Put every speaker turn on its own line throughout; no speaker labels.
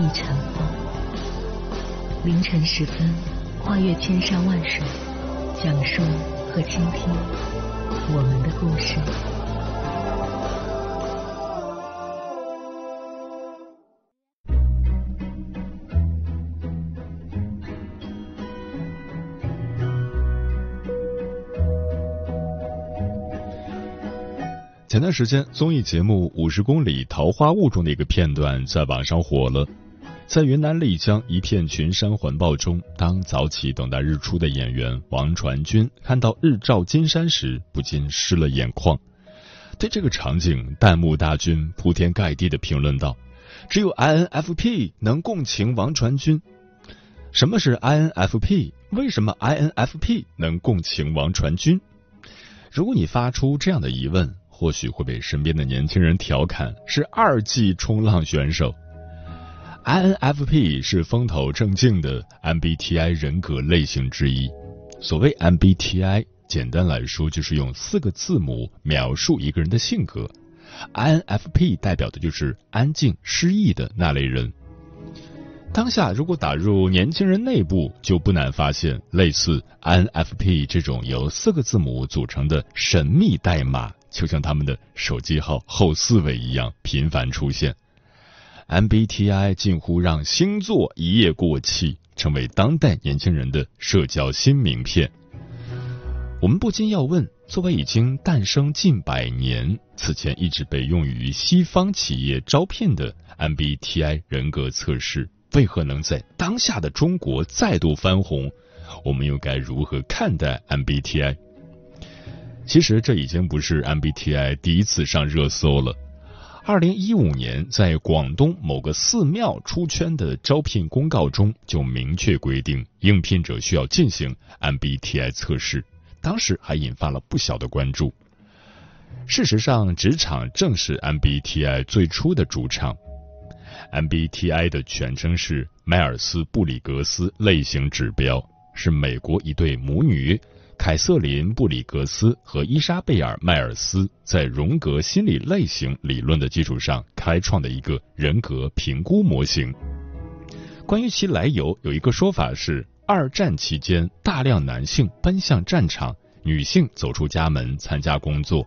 亦成风。凌晨时分，跨越千山万水，讲述和倾听我们的故事。
前段时间，综艺节目《五十公里桃花坞》中的一个片段在网上火了。在云南丽江一片群山环抱中，当早起等待日出的演员王传君看到日照金山时，不禁湿了眼眶。对这个场景，弹幕大军铺天盖地的评论道：“只有 INFP 能共情王传君。”什么是 INFP？为什么 INFP 能共情王传君？如果你发出这样的疑问，或许会被身边的年轻人调侃是二 G 冲浪选手。INFP 是风头正劲的 MBTI 人格类型之一。所谓 MBTI，简单来说就是用四个字母描述一个人的性格。INFP 代表的就是安静、失意的那类人。当下如果打入年轻人内部，就不难发现类似 INFP 这种由四个字母组成的神秘代码。就像他们的手机号后四位一样频繁出现，MBTI 近乎让星座一夜过气，成为当代年轻人的社交新名片。我们不禁要问：作为已经诞生近百年、此前一直被用于西方企业招聘的 MBTI 人格测试，为何能在当下的中国再度翻红？我们又该如何看待 MBTI？其实这已经不是 MBTI 第一次上热搜了。二零一五年，在广东某个寺庙出圈的招聘公告中，就明确规定应聘者需要进行 MBTI 测试，当时还引发了不小的关注。事实上，职场正是 MBTI 最初的主场。MBTI 的全称是迈尔斯布里格斯类型指标，是美国一对母女。凯瑟琳·布里格斯和伊莎贝尔·迈尔斯在荣格心理类型理论的基础上开创的一个人格评估模型。关于其来由，有一个说法是：二战期间，大量男性奔向战场，女性走出家门参加工作。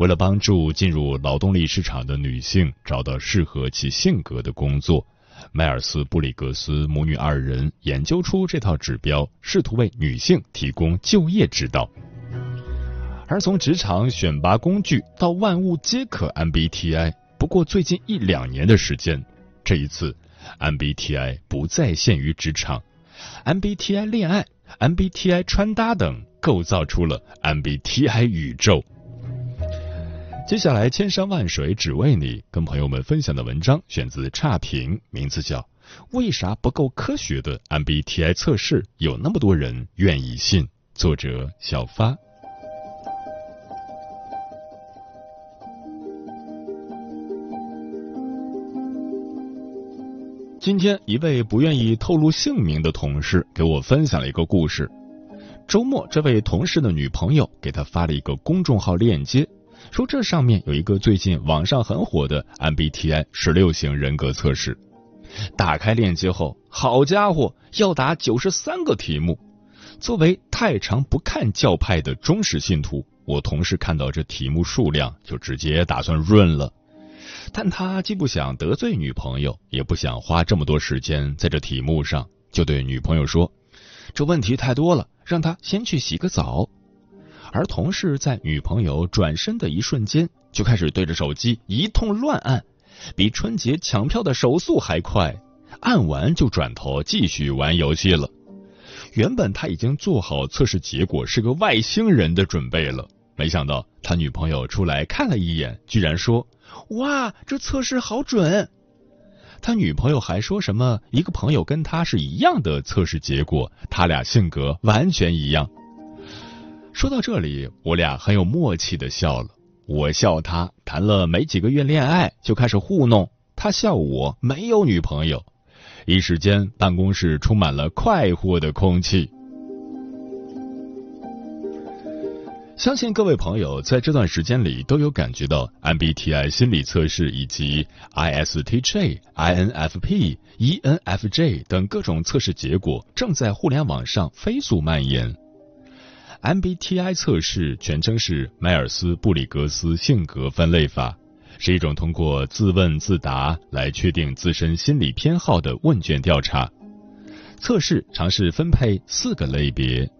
为了帮助进入劳动力市场的女性找到适合其性格的工作。迈尔斯布里格斯母女二人研究出这套指标，试图为女性提供就业指导。而从职场选拔工具到万物皆可 MBTI，不过最近一两年的时间。这一次，MBTI 不再限于职场，MBTI 恋爱、MBTI 穿搭等，构造出了 MBTI 宇宙。接下来，千山万水只为你，跟朋友们分享的文章选自差评，名字叫《为啥不够科学的 MBTI 测试有那么多人愿意信》，作者小发。今天，一位不愿意透露姓名的同事给我分享了一个故事。周末，这位同事的女朋友给他发了一个公众号链接。说这上面有一个最近网上很火的 MBTI 十六型人格测试，打开链接后，好家伙，要答九十三个题目。作为太长不看教派的忠实信徒，我同事看到这题目数量就直接打算润了，但他既不想得罪女朋友，也不想花这么多时间在这题目上，就对女朋友说：“这问题太多了，让他先去洗个澡。”而同事在女朋友转身的一瞬间，就开始对着手机一通乱按，比春节抢票的手速还快。按完就转头继续玩游戏了。原本他已经做好测试结果是个外星人的准备了，没想到他女朋友出来看了一眼，居然说：“哇，这测试好准！”他女朋友还说什么一个朋友跟他是一样的测试结果，他俩性格完全一样。说到这里，我俩很有默契的笑了。我笑他谈了没几个月恋爱就开始糊弄，他笑我没有女朋友。一时间，办公室充满了快活的空气。相信各位朋友在这段时间里都有感觉到 MBTI 心理测试以及 ISTJ、INFP、ENFJ 等各种测试结果正在互联网上飞速蔓延。MBTI 测试全称是迈尔斯布里格斯性格分类法，是一种通过自问自答来确定自身心理偏好的问卷调查。测试尝试分配四个类别：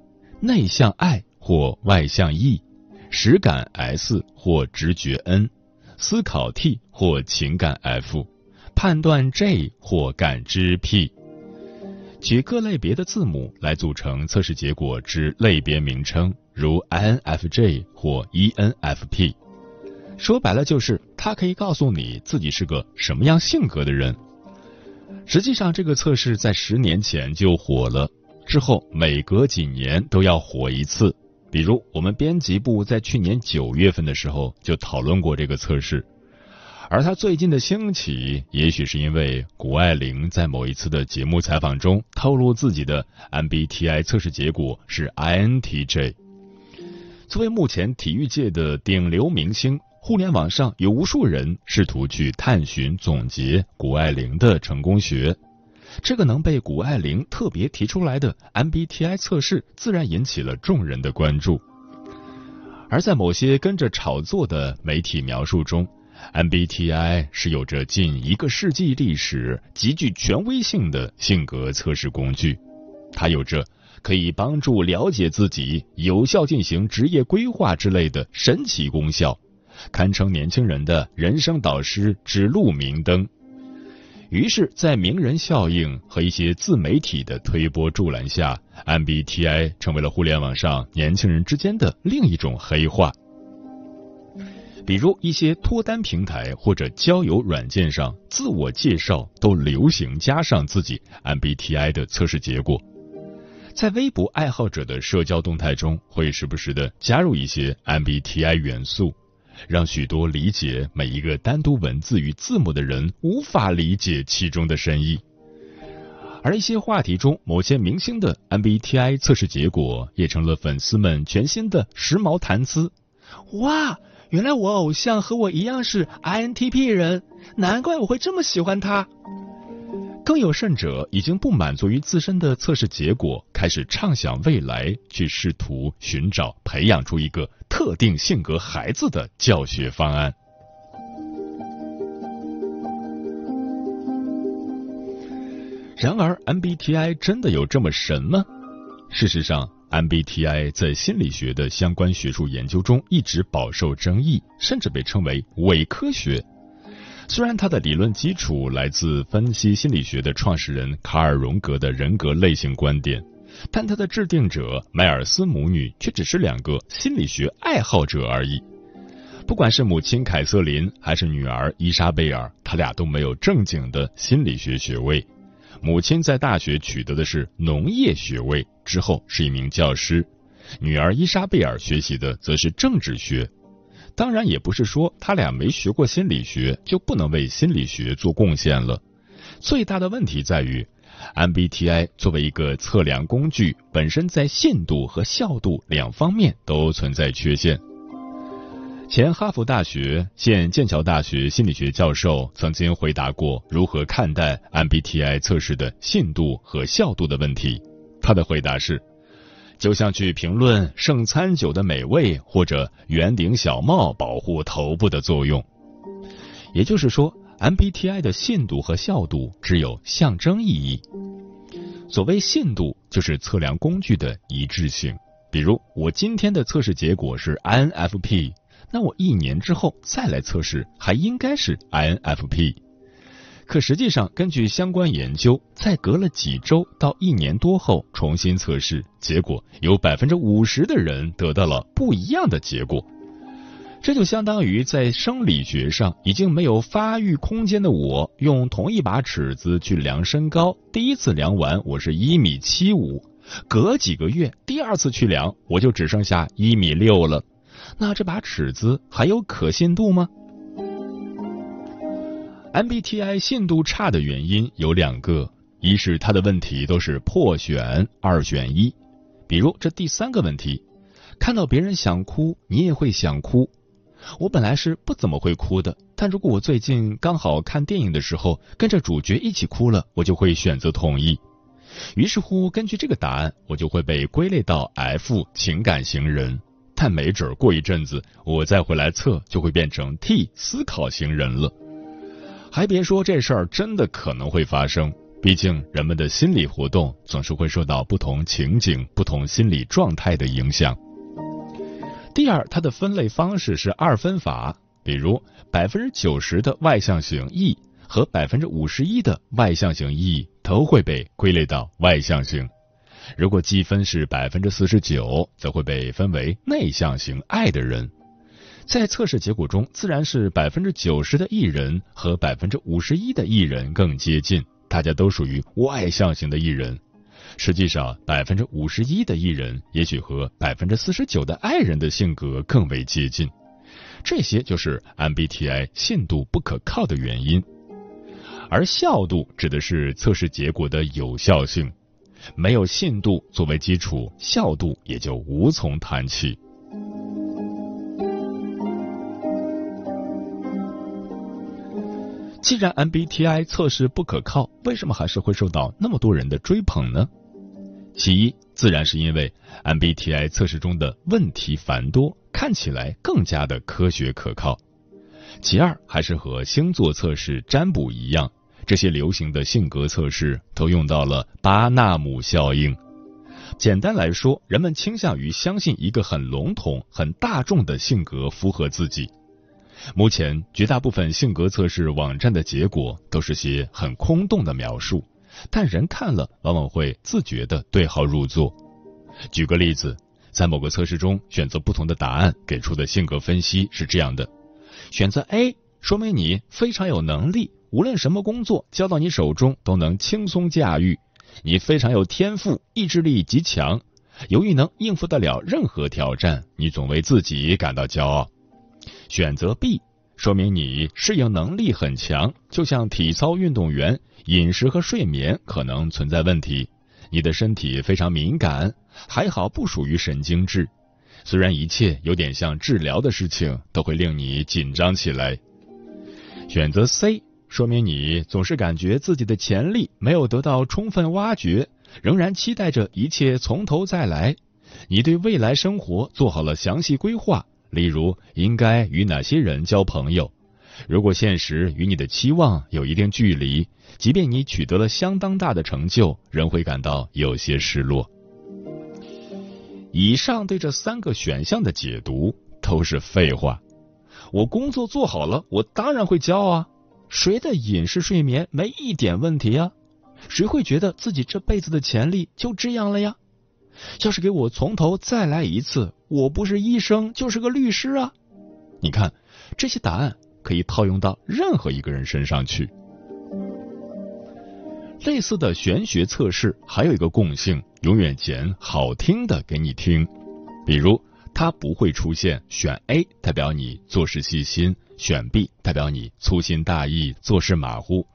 内向爱。或外向 E，实感 S 或直觉 N，思考 T 或情感 F，判断 J 或感知 P，取各类别的字母来组成测试结果之类别名称，如 INFJ 或 ENFP。说白了就是，它可以告诉你自己是个什么样性格的人。实际上，这个测试在十年前就火了，之后每隔几年都要火一次。比如，我们编辑部在去年九月份的时候就讨论过这个测试，而他最近的兴起，也许是因为谷爱凌在某一次的节目采访中透露自己的 MBTI 测试结果是 INTJ。作为目前体育界的顶流明星，互联网上有无数人试图去探寻、总结谷爱凌的成功学。这个能被谷爱凌特别提出来的 MBTI 测试，自然引起了众人的关注。而在某些跟着炒作的媒体描述中，MBTI 是有着近一个世纪历史、极具权威性的性格测试工具。它有着可以帮助了解自己、有效进行职业规划之类的神奇功效，堪称年轻人的人生导师、指路明灯。于是，在名人效应和一些自媒体的推波助澜下，MBTI 成为了互联网上年轻人之间的另一种黑话。比如，一些脱单平台或者交友软件上，自我介绍都流行加上自己 MBTI 的测试结果。在微博爱好者的社交动态中，会时不时的加入一些 MBTI 元素。让许多理解每一个单独文字与字母的人无法理解其中的深意，而一些话题中某些明星的 MBTI 测试结果也成了粉丝们全新的时髦谈资。哇，原来我偶像和我一样是 INTP 人，难怪我会这么喜欢他。更有甚者，已经不满足于自身的测试结果，开始畅想未来，去试图寻找培养出一个特定性格孩子的教学方案。然而，MBTI 真的有这么神吗？事实上，MBTI 在心理学的相关学术研究中一直饱受争议，甚至被称为伪科学。虽然他的理论基础来自分析心理学的创始人卡尔·荣格的人格类型观点，但他的制定者迈尔斯母女却只是两个心理学爱好者而已。不管是母亲凯瑟琳还是女儿伊莎贝尔，他俩都没有正经的心理学学位。母亲在大学取得的是农业学位，之后是一名教师；女儿伊莎贝尔学习的则是政治学。当然，也不是说他俩没学过心理学就不能为心理学做贡献了。最大的问题在于，MBTI 作为一个测量工具，本身在信度和效度两方面都存在缺陷。前哈佛大学、现剑桥大学心理学教授曾经回答过如何看待 MBTI 测试的信度和效度的问题。他的回答是。就像去评论圣餐酒的美味，或者圆顶小帽保护头部的作用。也就是说，MBTI 的信度和效度只有象征意义。所谓信度，就是测量工具的一致性。比如，我今天的测试结果是 INFP，那我一年之后再来测试，还应该是 INFP。可实际上，根据相关研究，在隔了几周到一年多后重新测试，结果有百分之五十的人得到了不一样的结果。这就相当于在生理学上已经没有发育空间的我，用同一把尺子去量身高，第一次量完我是一米七五，隔几个月第二次去量，我就只剩下一米六了。那这把尺子还有可信度吗？MBTI 信度差的原因有两个，一是他的问题都是破选，二选一。比如这第三个问题，看到别人想哭，你也会想哭。我本来是不怎么会哭的，但如果我最近刚好看电影的时候跟着主角一起哭了，我就会选择同意。于是乎，根据这个答案，我就会被归类到 F 情感型人。但没准过一阵子，我再回来测，就会变成 T 思考型人了。还别说，这事儿真的可能会发生。毕竟人们的心理活动总是会受到不同情景、不同心理状态的影响。第二，它的分类方式是二分法，比如百分之九十的外向型 E 和百分之五十一的外向型 E 都会被归类到外向型。如果积分是百分之四十九，则会被分为内向型爱的人。在测试结果中，自然是百分之九十的艺人和百分之五十一的艺人更接近，大家都属于外向型的艺人。实际上，百分之五十一的艺人也许和百分之四十九的爱人的性格更为接近。这些就是 MBTI 信度不可靠的原因。而效度指的是测试结果的有效性。没有信度作为基础，效度也就无从谈起。既然 MBTI 测试不可靠，为什么还是会受到那么多人的追捧呢？其一，自然是因为 MBTI 测试中的问题繁多，看起来更加的科学可靠；其二，还是和星座测试占卜一样。这些流行的性格测试都用到了巴纳姆效应。简单来说，人们倾向于相信一个很笼统、很大众的性格符合自己。目前，绝大部分性格测试网站的结果都是些很空洞的描述，但人看了往往会自觉的对号入座。举个例子，在某个测试中选择不同的答案，给出的性格分析是这样的：选择 A，说明你非常有能力。无论什么工作交到你手中都能轻松驾驭，你非常有天赋，意志力极强，由于能应付得了任何挑战，你总为自己感到骄傲。选择 B，说明你适应能力很强，就像体操运动员，饮食和睡眠可能存在问题。你的身体非常敏感，还好不属于神经质，虽然一切有点像治疗的事情，都会令你紧张起来。选择 C。说明你总是感觉自己的潜力没有得到充分挖掘，仍然期待着一切从头再来。你对未来生活做好了详细规划，例如应该与哪些人交朋友。如果现实与你的期望有一定距离，即便你取得了相当大的成就，仍会感到有些失落。以上对这三个选项的解读都是废话。我工作做好了，我当然会骄傲啊。谁的饮食睡眠没一点问题啊？谁会觉得自己这辈子的潜力就这样了呀？要是给我从头再来一次，我不是医生就是个律师啊！你看，这些答案可以套用到任何一个人身上去。类似的玄学测试还有一个共性，永远捡好听的给你听，比如。它不会出现选 A 代表你做事细心，选 B 代表你粗心大意、做事马虎。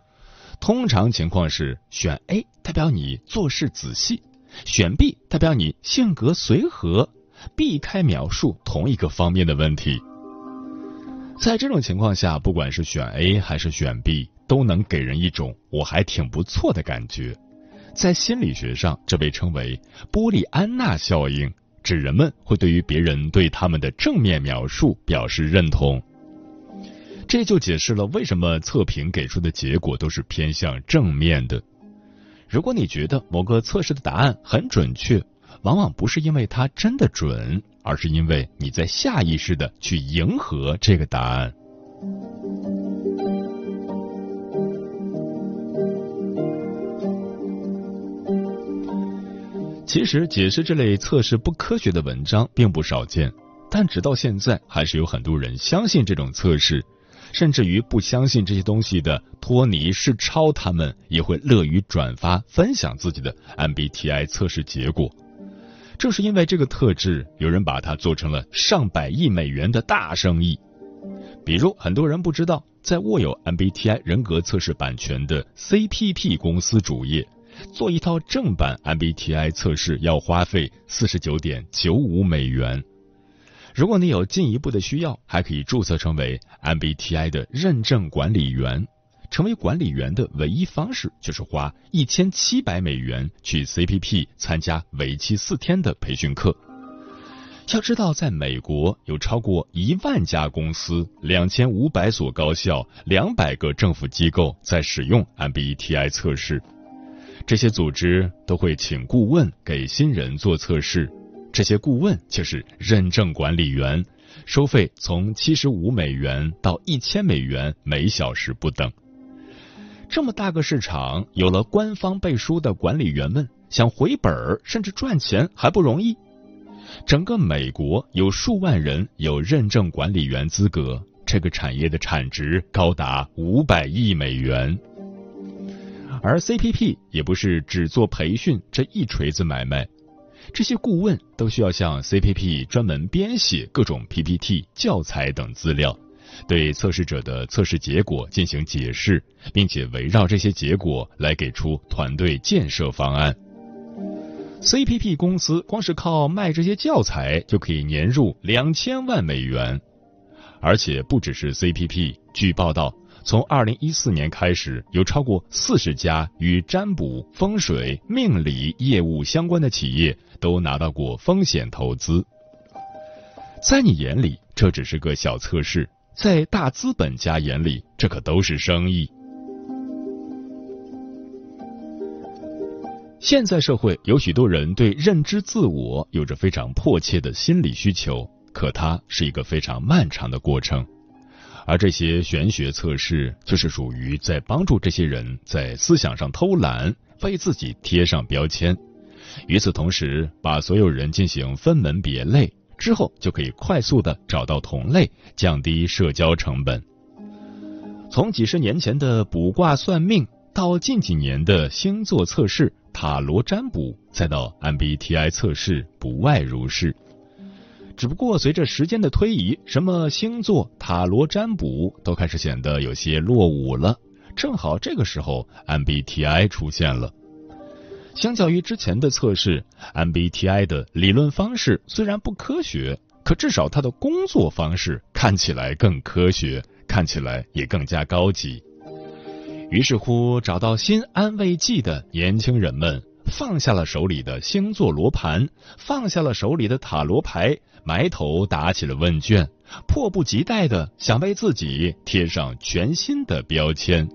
通常情况是选 A 代表你做事仔细，选 B 代表你性格随和，避开描述同一个方面的问题。在这种情况下，不管是选 A 还是选 B，都能给人一种我还挺不错的感觉。在心理学上，这被称为波利安娜效应。指人们会对于别人对他们的正面描述表示认同，这就解释了为什么测评给出的结果都是偏向正面的。如果你觉得某个测试的答案很准确，往往不是因为它真的准，而是因为你在下意识的去迎合这个答案。其实，解释这类测试不科学的文章并不少见，但直到现在，还是有很多人相信这种测试，甚至于不相信这些东西的托尼是超，他们也会乐于转发分享自己的 MBTI 测试结果。正是因为这个特质，有人把它做成了上百亿美元的大生意。比如，很多人不知道，在握有 MBTI 人格测试版权的 CPP 公司主页，做一套正版 MBTI 测试要花费四十九点九五美元。如果你有进一步的需要，还可以注册成为 MBTI 的认证管理员。成为管理员的唯一方式，就是花一千七百美元去 CPP 参加为期四天的培训课。要知道，在美国有超过一万家公司、两千五百所高校、两百个政府机构在使用 MBTI 测试。这些组织都会请顾问给新人做测试，这些顾问就是认证管理员，收费从七十五美元到一千美元每小时不等。这么大个市场，有了官方背书的管理员们，想回本儿甚至赚钱还不容易。整个美国有数万人有认证管理员资格，这个产业的产值高达五百亿美元。而 CPP 也不是只做培训这一锤子买卖，这些顾问都需要向 CPP 专门编写各种 PPT 教材等资料。对测试者的测试结果进行解释，并且围绕这些结果来给出团队建设方案。CPP 公司光是靠卖这些教材就可以年入两千万美元，而且不只是 CPP。据报道，从二零一四年开始，有超过四十家与占卜、风水、命理业务相关的企业都拿到过风险投资。在你眼里，这只是个小测试。在大资本家眼里，这可都是生意。现在社会有许多人对认知自我有着非常迫切的心理需求，可它是一个非常漫长的过程。而这些玄学测试，就是属于在帮助这些人在思想上偷懒，为自己贴上标签。与此同时，把所有人进行分门别类。之后就可以快速的找到同类，降低社交成本。从几十年前的卜卦算命，到近几年的星座测试、塔罗占卜，再到 MBTI 测试，不外如是。只不过随着时间的推移，什么星座、塔罗占卜都开始显得有些落伍了。正好这个时候，MBTI 出现了。相较于之前的测试，MBTI 的理论方式虽然不科学，可至少它的工作方式看起来更科学，看起来也更加高级。于是乎，找到新安慰剂的年轻人们放下了手里的星座罗盘，放下了手里的塔罗牌，埋头打起了问卷，迫不及待的想为自己贴上全新的标签。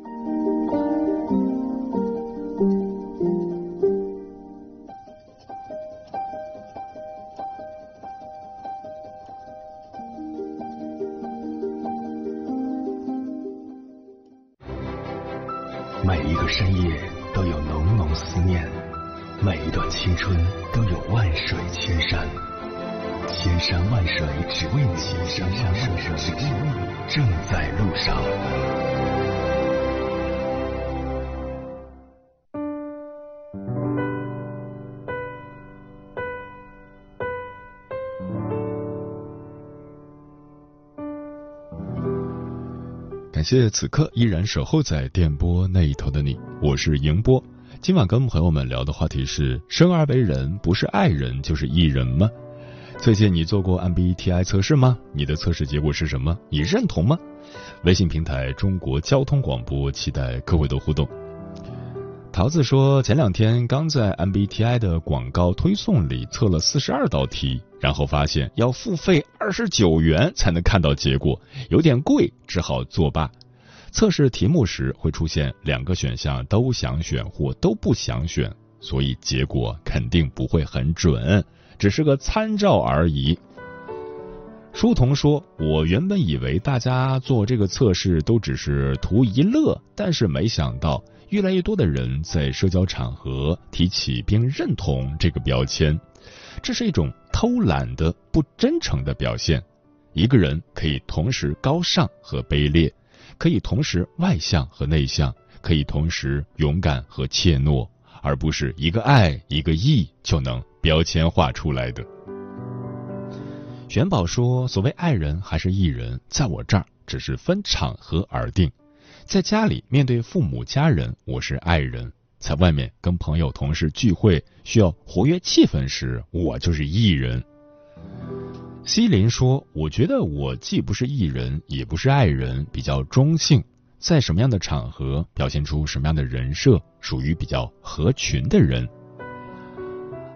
山万水只为你，千山万水只为你，正在路上。
感谢此刻依然守候在电波那一头的你，我是迎波。今晚跟朋友们聊的话题是：生而为人，不是爱人就是艺人吗？最近你做过 MBTI 测试吗？你的测试结果是什么？你认同吗？微信平台中国交通广播，期待各位的互动。桃子说，前两天刚在 MBTI 的广告推送里测了四十二道题，然后发现要付费二十九元才能看到结果，有点贵，只好作罢。测试题目时会出现两个选项都想选或都不想选，所以结果肯定不会很准，只是个参照而已。书童说：“我原本以为大家做这个测试都只是图一乐，但是没想到。”越来越多的人在社交场合提起并认同这个标签，这是一种偷懒的不真诚的表现。一个人可以同时高尚和卑劣，可以同时外向和内向，可以同时勇敢和怯懦，而不是一个爱一个义就能标签化出来的。玄宝说：“所谓爱人还是艺人，在我这儿只是分场合而定。在家里面对父母家人，我是爱人；在外面跟朋友同事聚会需要活跃气氛时，我就是艺人。”西林说：“我觉得我既不是艺人，也不是爱人，比较中性。在什么样的场合表现出什么样的人设，属于比较合群的人。”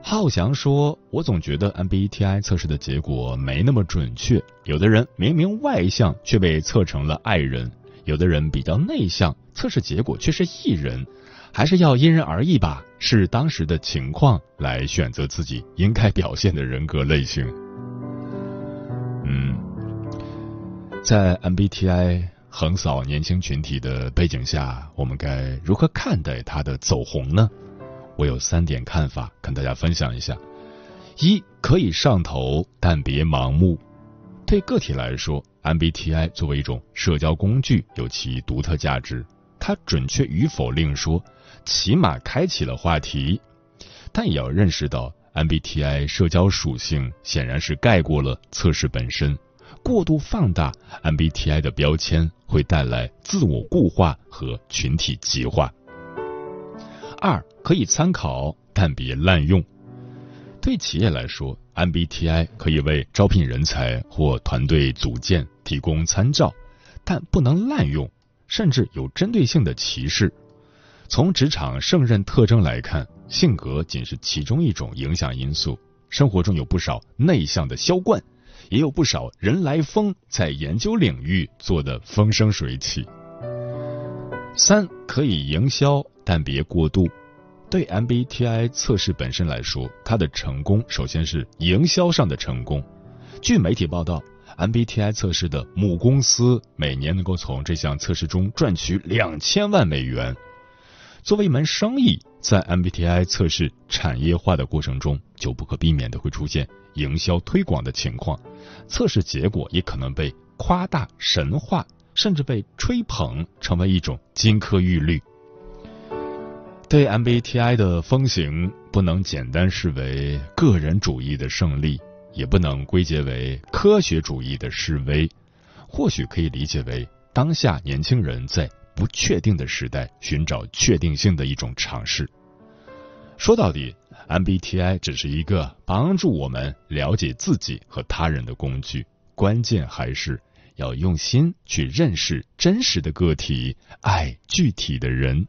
浩翔说：“我总觉得 MBTI 测试的结果没那么准确，有的人明明外向却被测成了爱人，有的人比较内向，测试结果却是艺人，还是要因人而异吧，视当时的情况来选择自己应该表现的人格类型。”嗯，在 MBTI 横扫年轻群体的背景下，我们该如何看待它的走红呢？我有三点看法，跟大家分享一下：一，可以上头，但别盲目。对个体来说，MBTI 作为一种社交工具，有其独特价值。它准确与否另说，起码开启了话题。但也要认识到。MBTI 社交属性显然是盖过了测试本身，过度放大 MBTI 的标签会带来自我固化和群体极化。二可以参考，但别滥用。对企业来说，MBTI 可以为招聘人才或团队组建提供参照，但不能滥用，甚至有针对性的歧视。从职场胜任特征来看。性格仅是其中一种影响因素，生活中有不少内向的销冠，也有不少人来疯，在研究领域做得风生水起。三可以营销，但别过度。对 MBTI 测试本身来说，它的成功首先是营销上的成功。据媒体报道，MBTI 测试的母公司每年能够从这项测试中赚取两千万美元。作为一门生意，在 MBTI 测试产业化的过程中，就不可避免的会出现营销推广的情况，测试结果也可能被夸大、神话，甚至被吹捧，成为一种金科玉律。对 MBTI 的风行，不能简单视为个人主义的胜利，也不能归结为科学主义的示威，或许可以理解为当下年轻人在。不确定的时代，寻找确定性的一种尝试。说到底，MBTI 只是一个帮助我们了解自己和他人的工具，关键还是要用心去认识真实的个体，爱具体的人。